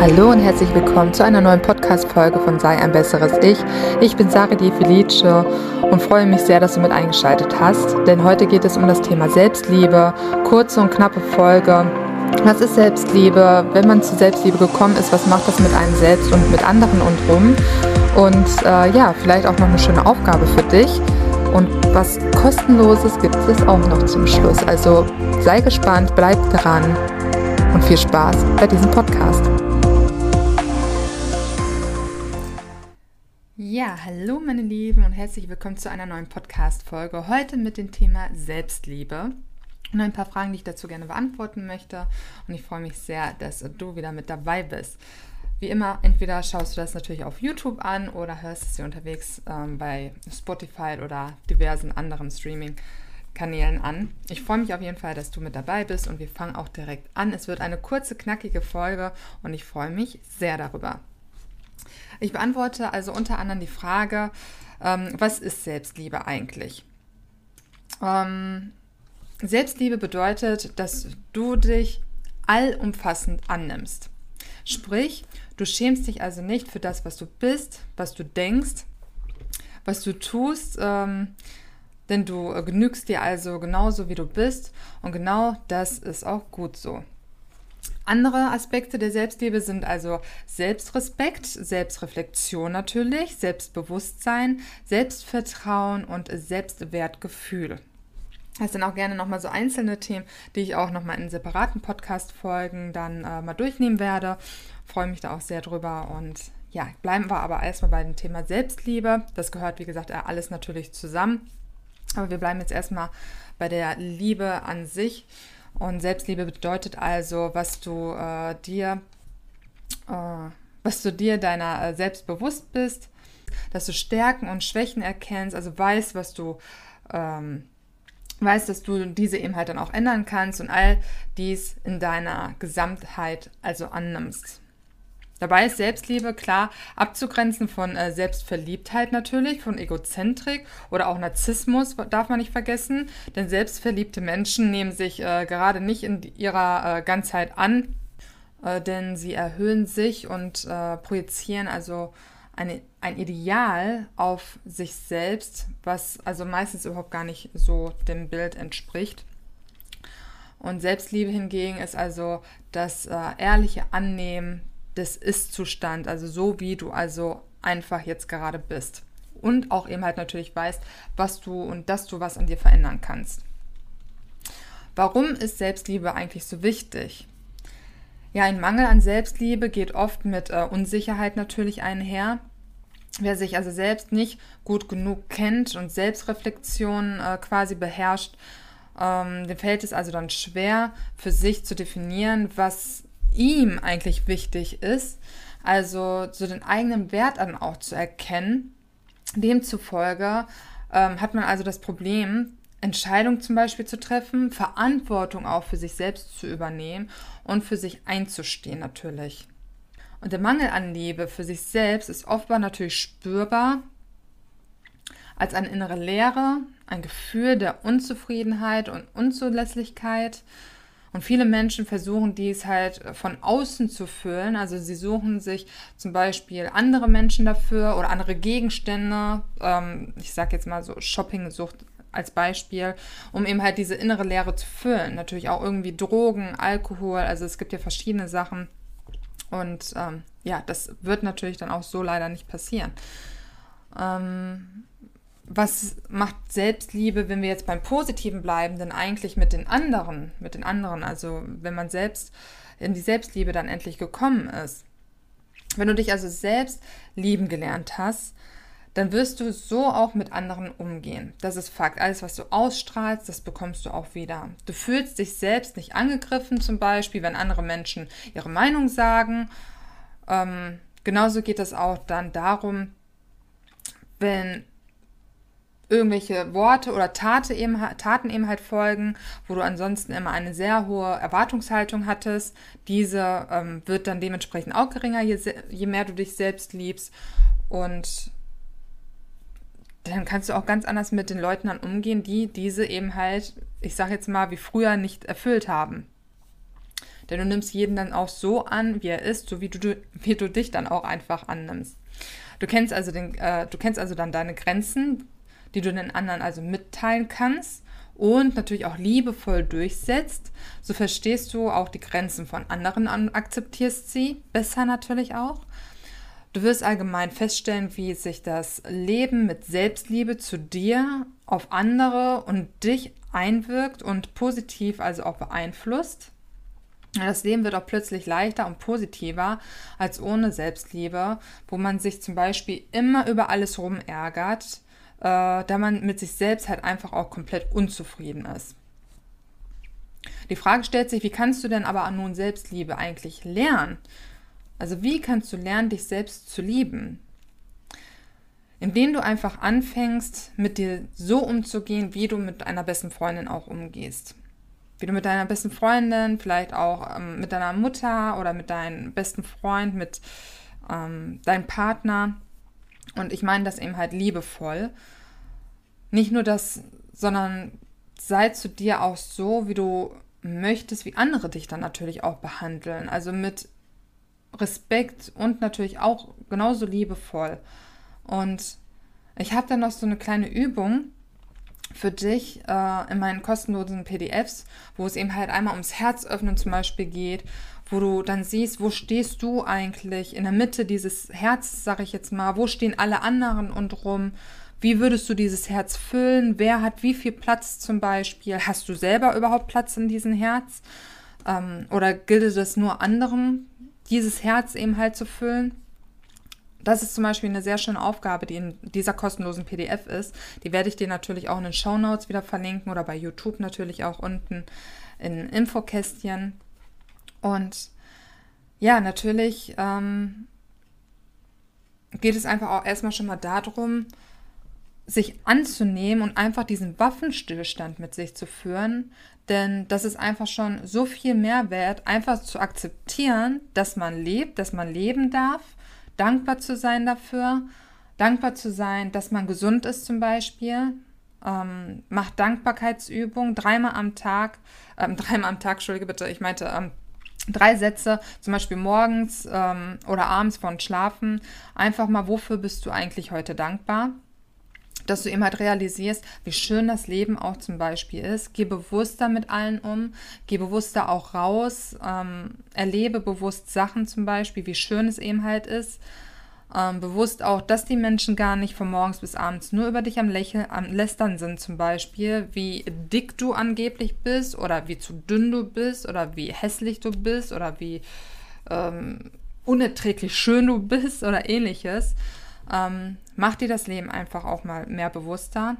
Hallo und herzlich willkommen zu einer neuen Podcast-Folge von Sei ein besseres Ich. Ich bin Sari Di Felice und freue mich sehr, dass du mit eingeschaltet hast, denn heute geht es um das Thema Selbstliebe. Kurze und knappe Folge. Was ist Selbstliebe? Wenn man zu Selbstliebe gekommen ist, was macht das mit einem selbst und mit anderen und rum? Und äh, ja, vielleicht auch noch eine schöne Aufgabe für dich. Und was kostenloses gibt es auch noch zum Schluss. Also sei gespannt, bleib dran und viel Spaß bei diesem Podcast. Hallo meine Lieben und herzlich willkommen zu einer neuen Podcast-Folge. Heute mit dem Thema Selbstliebe und ein paar Fragen, die ich dazu gerne beantworten möchte. Und ich freue mich sehr, dass du wieder mit dabei bist. Wie immer, entweder schaust du das natürlich auf YouTube an oder hörst es dir unterwegs ähm, bei Spotify oder diversen anderen Streaming-Kanälen an. Ich freue mich auf jeden Fall, dass du mit dabei bist und wir fangen auch direkt an. Es wird eine kurze, knackige Folge und ich freue mich sehr darüber. Ich beantworte also unter anderem die Frage, ähm, was ist Selbstliebe eigentlich? Ähm, Selbstliebe bedeutet, dass du dich allumfassend annimmst. Sprich, du schämst dich also nicht für das, was du bist, was du denkst, was du tust, ähm, denn du genügst dir also genauso, wie du bist und genau das ist auch gut so. Andere Aspekte der Selbstliebe sind also Selbstrespekt, Selbstreflexion natürlich, Selbstbewusstsein, Selbstvertrauen und Selbstwertgefühl. Das sind auch gerne nochmal so einzelne Themen, die ich auch nochmal in separaten Podcast-Folgen dann äh, mal durchnehmen werde. Freue mich da auch sehr drüber und ja, bleiben wir aber erstmal bei dem Thema Selbstliebe. Das gehört, wie gesagt, alles natürlich zusammen. Aber wir bleiben jetzt erstmal bei der Liebe an sich. Und Selbstliebe bedeutet also, was du äh, dir, äh, was du dir deiner äh, selbst bewusst bist, dass du Stärken und Schwächen erkennst, also weißt, was du ähm, weißt, dass du diese eben halt dann auch ändern kannst und all dies in deiner Gesamtheit also annimmst. Dabei ist Selbstliebe klar abzugrenzen von äh, Selbstverliebtheit natürlich, von Egozentrik oder auch Narzissmus darf man nicht vergessen, denn selbstverliebte Menschen nehmen sich äh, gerade nicht in ihrer äh, Ganzheit an, äh, denn sie erhöhen sich und äh, projizieren also eine, ein Ideal auf sich selbst, was also meistens überhaupt gar nicht so dem Bild entspricht. Und Selbstliebe hingegen ist also das äh, ehrliche Annehmen des Ist-Zustand, also so wie du also einfach jetzt gerade bist. Und auch eben halt natürlich weißt, was du und dass du was an dir verändern kannst. Warum ist Selbstliebe eigentlich so wichtig? Ja, ein Mangel an Selbstliebe geht oft mit äh, Unsicherheit natürlich einher. Wer sich also selbst nicht gut genug kennt und Selbstreflexion äh, quasi beherrscht, ähm, dem fällt es also dann schwer, für sich zu definieren, was ihm eigentlich wichtig ist, also so den eigenen Wert dann auch zu erkennen. Demzufolge ähm, hat man also das Problem, Entscheidungen zum Beispiel zu treffen, Verantwortung auch für sich selbst zu übernehmen und für sich einzustehen natürlich. Und der Mangel an Liebe für sich selbst ist oftmals natürlich spürbar als eine innere Leere, ein Gefühl der Unzufriedenheit und Unzulässigkeit, und viele Menschen versuchen dies halt von außen zu füllen. Also sie suchen sich zum Beispiel andere Menschen dafür oder andere Gegenstände. Ähm, ich sage jetzt mal so Shoppingsucht als Beispiel, um eben halt diese innere Leere zu füllen. Natürlich auch irgendwie Drogen, Alkohol. Also es gibt ja verschiedene Sachen. Und ähm, ja, das wird natürlich dann auch so leider nicht passieren. Ähm, was macht Selbstliebe, wenn wir jetzt beim Positiven bleiben, denn eigentlich mit den anderen, mit den anderen, also wenn man selbst in die Selbstliebe dann endlich gekommen ist. Wenn du dich also selbst lieben gelernt hast, dann wirst du so auch mit anderen umgehen. Das ist Fakt. Alles, was du ausstrahlst, das bekommst du auch wieder. Du fühlst dich selbst nicht angegriffen, zum Beispiel, wenn andere Menschen ihre Meinung sagen. Ähm, genauso geht es auch dann darum, wenn irgendwelche Worte oder Tate eben, Taten eben halt folgen, wo du ansonsten immer eine sehr hohe Erwartungshaltung hattest. Diese ähm, wird dann dementsprechend auch geringer, je, je mehr du dich selbst liebst. Und dann kannst du auch ganz anders mit den Leuten dann umgehen, die diese eben halt, ich sag jetzt mal, wie früher nicht erfüllt haben. Denn du nimmst jeden dann auch so an, wie er ist, so wie du, wie du dich dann auch einfach annimmst. Du kennst also den, äh, du kennst also dann deine Grenzen, die du den anderen also mitteilen kannst und natürlich auch liebevoll durchsetzt. So verstehst du auch die Grenzen von anderen und akzeptierst sie besser natürlich auch. Du wirst allgemein feststellen, wie sich das Leben mit Selbstliebe zu dir auf andere und dich einwirkt und positiv also auch beeinflusst. Das Leben wird auch plötzlich leichter und positiver als ohne Selbstliebe, wo man sich zum Beispiel immer über alles rumärgert, äh, da man mit sich selbst halt einfach auch komplett unzufrieden ist. Die Frage stellt sich, wie kannst du denn aber nun Selbstliebe eigentlich lernen? Also wie kannst du lernen, dich selbst zu lieben? Indem du einfach anfängst, mit dir so umzugehen, wie du mit einer besten Freundin auch umgehst. Wie du mit deiner besten Freundin, vielleicht auch ähm, mit deiner Mutter oder mit deinem besten Freund, mit ähm, deinem Partner. Und ich meine das eben halt liebevoll. Nicht nur das, sondern sei zu dir auch so, wie du möchtest, wie andere dich dann natürlich auch behandeln. Also mit Respekt und natürlich auch genauso liebevoll. Und ich habe dann noch so eine kleine Übung für dich äh, in meinen kostenlosen PDFs, wo es eben halt einmal ums Herzöffnen zum Beispiel geht, wo du dann siehst, wo stehst du eigentlich in der Mitte dieses Herz, sag ich jetzt mal, wo stehen alle anderen und rum, wie würdest du dieses Herz füllen, wer hat wie viel Platz zum Beispiel, hast du selber überhaupt Platz in diesem Herz ähm, oder gilt es nur anderen dieses Herz eben halt zu füllen. Das ist zum Beispiel eine sehr schöne Aufgabe, die in dieser kostenlosen PDF ist. Die werde ich dir natürlich auch in den Show Notes wieder verlinken oder bei YouTube natürlich auch unten in Infokästchen. Und ja, natürlich ähm, geht es einfach auch erstmal schon mal darum, sich anzunehmen und einfach diesen Waffenstillstand mit sich zu führen, denn das ist einfach schon so viel mehr wert, einfach zu akzeptieren, dass man lebt, dass man leben darf, dankbar zu sein dafür, dankbar zu sein, dass man gesund ist zum Beispiel. Ähm, macht Dankbarkeitsübungen dreimal am Tag, ähm, dreimal am Tag, entschuldige bitte, ich meinte ähm, drei Sätze, zum Beispiel morgens ähm, oder abends von Schlafen. Einfach mal, wofür bist du eigentlich heute dankbar? dass du eben halt realisierst, wie schön das Leben auch zum Beispiel ist. Geh bewusster mit allen um, geh bewusster auch raus, ähm, erlebe bewusst Sachen zum Beispiel, wie schön es eben halt ist. Ähm, bewusst auch, dass die Menschen gar nicht von morgens bis abends nur über dich am Lächeln, am Lästern sind zum Beispiel, wie dick du angeblich bist oder wie zu dünn du bist oder wie hässlich du bist oder wie ähm, unerträglich schön du bist oder ähnliches. Ähm, mach dir das Leben einfach auch mal mehr bewusster.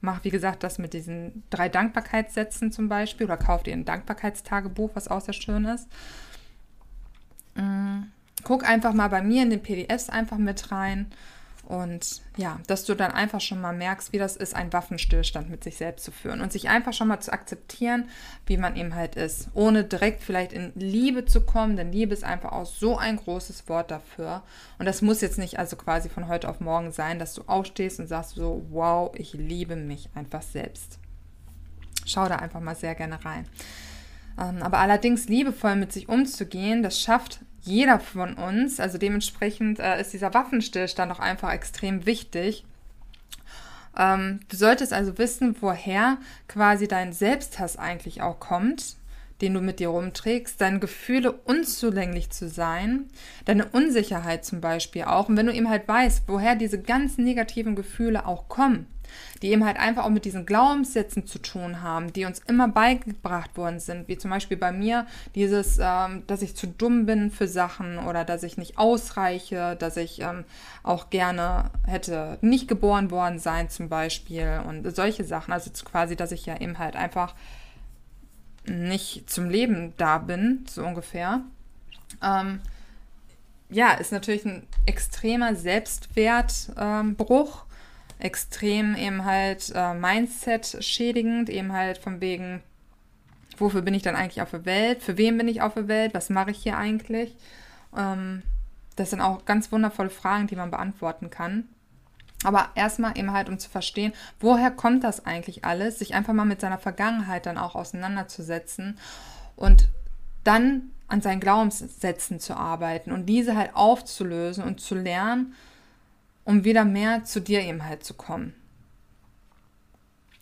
Mach, wie gesagt, das mit diesen drei Dankbarkeitssätzen zum Beispiel oder kauf dir ein Dankbarkeitstagebuch, was auch sehr schön ist. Mhm. Guck einfach mal bei mir in den PDFs einfach mit rein und ja, dass du dann einfach schon mal merkst, wie das ist, einen Waffenstillstand mit sich selbst zu führen und sich einfach schon mal zu akzeptieren, wie man eben halt ist, ohne direkt vielleicht in Liebe zu kommen, denn Liebe ist einfach auch so ein großes Wort dafür. Und das muss jetzt nicht also quasi von heute auf morgen sein, dass du aufstehst und sagst so, wow, ich liebe mich einfach selbst. Schau da einfach mal sehr gerne rein. Ähm, aber allerdings liebevoll mit sich umzugehen, das schafft jeder von uns. Also dementsprechend äh, ist dieser Waffenstillstand auch einfach extrem wichtig. Ähm, du solltest also wissen, woher quasi dein Selbsthass eigentlich auch kommt, den du mit dir rumträgst, deine Gefühle unzulänglich zu sein, deine Unsicherheit zum Beispiel auch. Und wenn du eben halt weißt, woher diese ganzen negativen Gefühle auch kommen, die eben halt einfach auch mit diesen Glaubenssätzen zu tun haben, die uns immer beigebracht worden sind, wie zum Beispiel bei mir dieses, ähm, dass ich zu dumm bin für Sachen oder dass ich nicht ausreiche, dass ich ähm, auch gerne hätte nicht geboren worden sein zum Beispiel und solche Sachen. Also quasi, dass ich ja eben halt einfach nicht zum Leben da bin, so ungefähr. Ähm, ja, ist natürlich ein extremer Selbstwertbruch. Ähm, extrem eben halt äh, Mindset schädigend, eben halt von wegen, wofür bin ich dann eigentlich auf der Welt, für wen bin ich auf der Welt, was mache ich hier eigentlich. Ähm, das sind auch ganz wundervolle Fragen, die man beantworten kann. Aber erstmal eben halt, um zu verstehen, woher kommt das eigentlich alles, sich einfach mal mit seiner Vergangenheit dann auch auseinanderzusetzen und dann an seinen Glaubenssätzen zu arbeiten und diese halt aufzulösen und zu lernen, um wieder mehr zu dir eben halt zu kommen.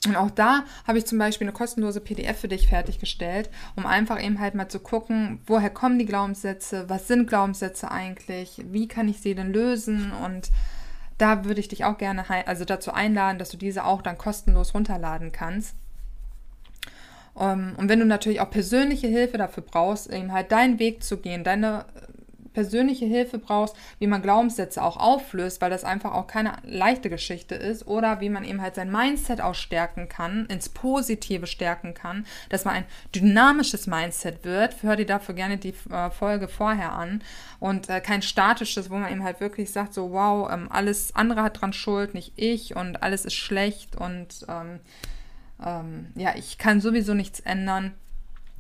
Und auch da habe ich zum Beispiel eine kostenlose PDF für dich fertiggestellt, um einfach eben halt mal zu gucken, woher kommen die Glaubenssätze, was sind Glaubenssätze eigentlich, wie kann ich sie denn lösen und da würde ich dich auch gerne also dazu einladen, dass du diese auch dann kostenlos runterladen kannst. Ähm, und wenn du natürlich auch persönliche Hilfe dafür brauchst, eben halt deinen Weg zu gehen, deine persönliche Hilfe brauchst, wie man Glaubenssätze auch auflöst, weil das einfach auch keine leichte Geschichte ist, oder wie man eben halt sein Mindset auch stärken kann, ins Positive stärken kann, dass man ein dynamisches Mindset wird, hör dir dafür gerne die äh, Folge vorher an. Und äh, kein statisches, wo man eben halt wirklich sagt, so wow, ähm, alles andere hat dran Schuld, nicht ich und alles ist schlecht und ähm, ähm, ja, ich kann sowieso nichts ändern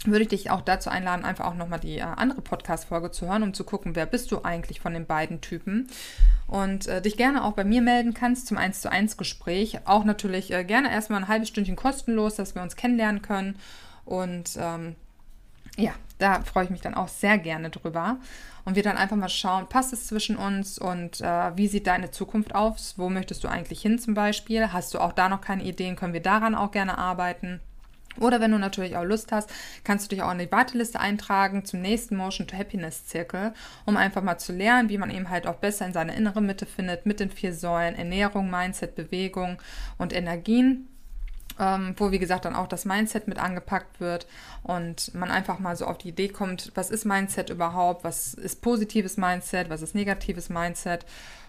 würde ich dich auch dazu einladen, einfach auch nochmal die äh, andere Podcast-Folge zu hören, um zu gucken, wer bist du eigentlich von den beiden Typen. Und äh, dich gerne auch bei mir melden kannst zum 1 zu 1 Gespräch. Auch natürlich äh, gerne erstmal ein halbes Stündchen kostenlos, dass wir uns kennenlernen können. Und ähm, ja, da freue ich mich dann auch sehr gerne drüber. Und wir dann einfach mal schauen, passt es zwischen uns und äh, wie sieht deine Zukunft aus? Wo möchtest du eigentlich hin zum Beispiel? Hast du auch da noch keine Ideen? Können wir daran auch gerne arbeiten? Oder wenn du natürlich auch Lust hast, kannst du dich auch in die Warteliste eintragen zum nächsten Motion to Happiness Zirkel, um einfach mal zu lernen, wie man eben halt auch besser in seine innere Mitte findet mit den vier Säulen Ernährung, Mindset, Bewegung und Energien. Ähm, wo wie gesagt dann auch das Mindset mit angepackt wird und man einfach mal so auf die Idee kommt, was ist Mindset überhaupt, was ist positives Mindset, was ist negatives Mindset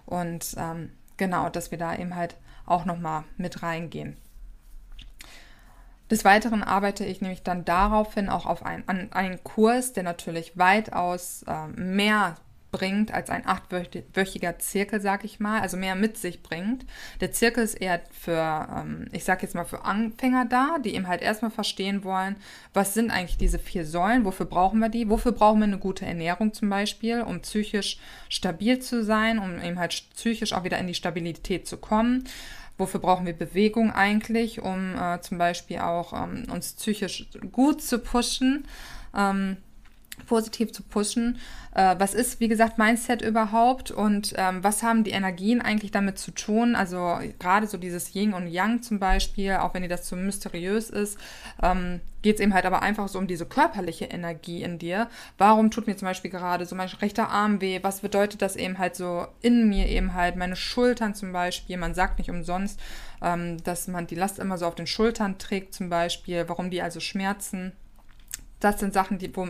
und ähm, genau, dass wir da eben halt auch nochmal mit reingehen. Des Weiteren arbeite ich nämlich dann daraufhin auch auf ein, an einen Kurs, der natürlich weitaus äh, mehr bringt als ein achtwöchiger Zirkel, sag ich mal, also mehr mit sich bringt. Der Zirkel ist eher für, ähm, ich sag jetzt mal für Anfänger da, die eben halt erstmal verstehen wollen, was sind eigentlich diese vier Säulen, wofür brauchen wir die, wofür brauchen wir eine gute Ernährung zum Beispiel, um psychisch stabil zu sein, um eben halt psychisch auch wieder in die Stabilität zu kommen wofür brauchen wir Bewegung eigentlich, um äh, zum Beispiel auch ähm, uns psychisch gut zu pushen, ähm, positiv zu pushen. Äh, was ist, wie gesagt, Mindset überhaupt und ähm, was haben die Energien eigentlich damit zu tun? Also gerade so dieses Yin und Yang zum Beispiel, auch wenn dir das so mysteriös ist, ähm, geht es eben halt aber einfach so um diese körperliche Energie in dir. Warum tut mir zum Beispiel gerade so mein rechter Arm weh? Was bedeutet das eben halt so in mir eben halt? Meine Schultern zum Beispiel. Man sagt nicht umsonst, ähm, dass man die Last immer so auf den Schultern trägt zum Beispiel. Warum die also schmerzen? das sind Sachen, die, wo,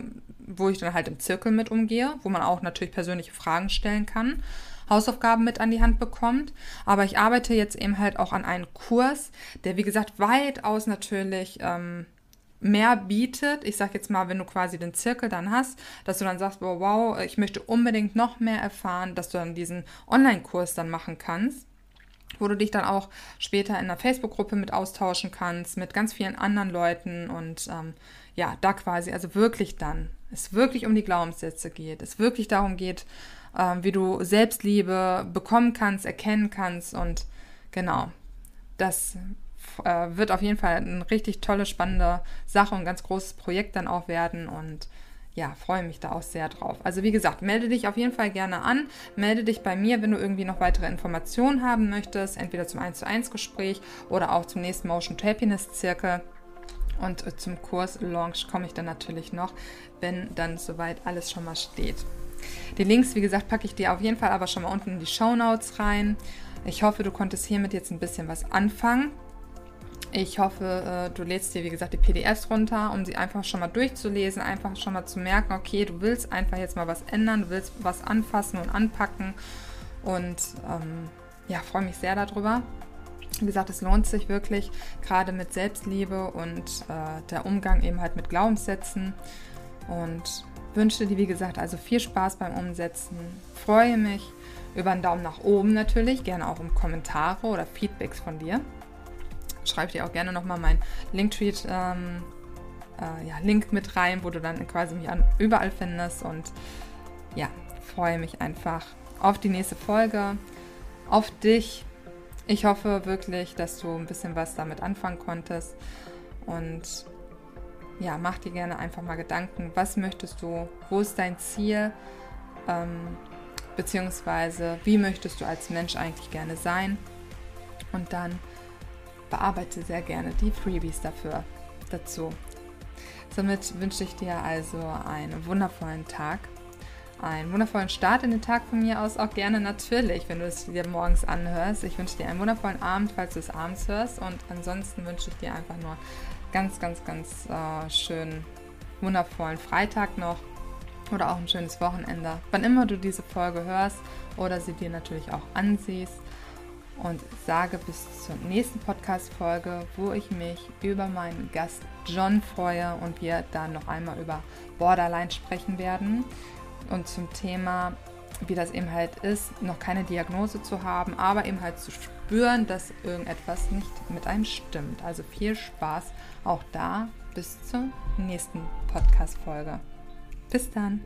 wo ich dann halt im Zirkel mit umgehe, wo man auch natürlich persönliche Fragen stellen kann, Hausaufgaben mit an die Hand bekommt. Aber ich arbeite jetzt eben halt auch an einem Kurs, der wie gesagt weitaus natürlich ähm, mehr bietet. Ich sag jetzt mal, wenn du quasi den Zirkel dann hast, dass du dann sagst, wow, wow, ich möchte unbedingt noch mehr erfahren, dass du dann diesen Online-Kurs dann machen kannst wo du dich dann auch später in einer Facebook-Gruppe mit austauschen kannst, mit ganz vielen anderen Leuten und ähm, ja, da quasi, also wirklich dann, es wirklich um die Glaubenssätze geht, es wirklich darum geht, äh, wie du Selbstliebe bekommen kannst, erkennen kannst und genau, das äh, wird auf jeden Fall eine richtig tolle, spannende Sache und ganz großes Projekt dann auch werden und ja, freue mich da auch sehr drauf. Also wie gesagt, melde dich auf jeden Fall gerne an. Melde dich bei mir, wenn du irgendwie noch weitere Informationen haben möchtest, entweder zum 1 zu 1 Gespräch oder auch zum nächsten Motion Happiness Zirkel. Und zum Kurs Launch komme ich dann natürlich noch, wenn dann soweit alles schon mal steht. Die Links, wie gesagt, packe ich dir auf jeden Fall aber schon mal unten in die Show Notes rein. Ich hoffe, du konntest hiermit jetzt ein bisschen was anfangen. Ich hoffe, äh, du lädst dir, wie gesagt, die PDFs runter, um sie einfach schon mal durchzulesen, einfach schon mal zu merken, okay, du willst einfach jetzt mal was ändern, du willst was anfassen und anpacken. Und ähm, ja, freue mich sehr darüber. Wie gesagt, es lohnt sich wirklich, gerade mit Selbstliebe und äh, der Umgang eben halt mit Glaubenssätzen. Und wünsche dir, wie gesagt, also viel Spaß beim Umsetzen. Freue mich über einen Daumen nach oben natürlich, gerne auch um Kommentare oder Feedbacks von dir. Schreibe dir auch gerne nochmal mein Linktweet, ähm, äh, ja, Link mit rein, wo du dann quasi mich an, überall findest. Und ja, freue mich einfach auf die nächste Folge, auf dich ich hoffe wirklich, dass du ein bisschen was damit anfangen konntest. Und ja, mach dir gerne einfach mal Gedanken, was möchtest du, wo ist dein Ziel, ähm, beziehungsweise wie möchtest du als Mensch eigentlich gerne sein und dann bearbeite sehr gerne die Freebies dafür dazu. Somit wünsche ich dir also einen wundervollen Tag, einen wundervollen Start in den Tag von mir aus, auch gerne natürlich, wenn du es dir morgens anhörst. Ich wünsche dir einen wundervollen Abend, falls du es abends hörst. Und ansonsten wünsche ich dir einfach nur ganz, ganz, ganz äh, schönen, wundervollen Freitag noch. Oder auch ein schönes Wochenende, wann immer du diese Folge hörst oder sie dir natürlich auch ansiehst. Und sage bis zur nächsten Podcast-Folge, wo ich mich über meinen Gast John freue und wir dann noch einmal über Borderline sprechen werden und zum Thema, wie das eben halt ist, noch keine Diagnose zu haben, aber eben halt zu spüren, dass irgendetwas nicht mit einem stimmt. Also viel Spaß auch da. Bis zur nächsten Podcast-Folge. Bis dann.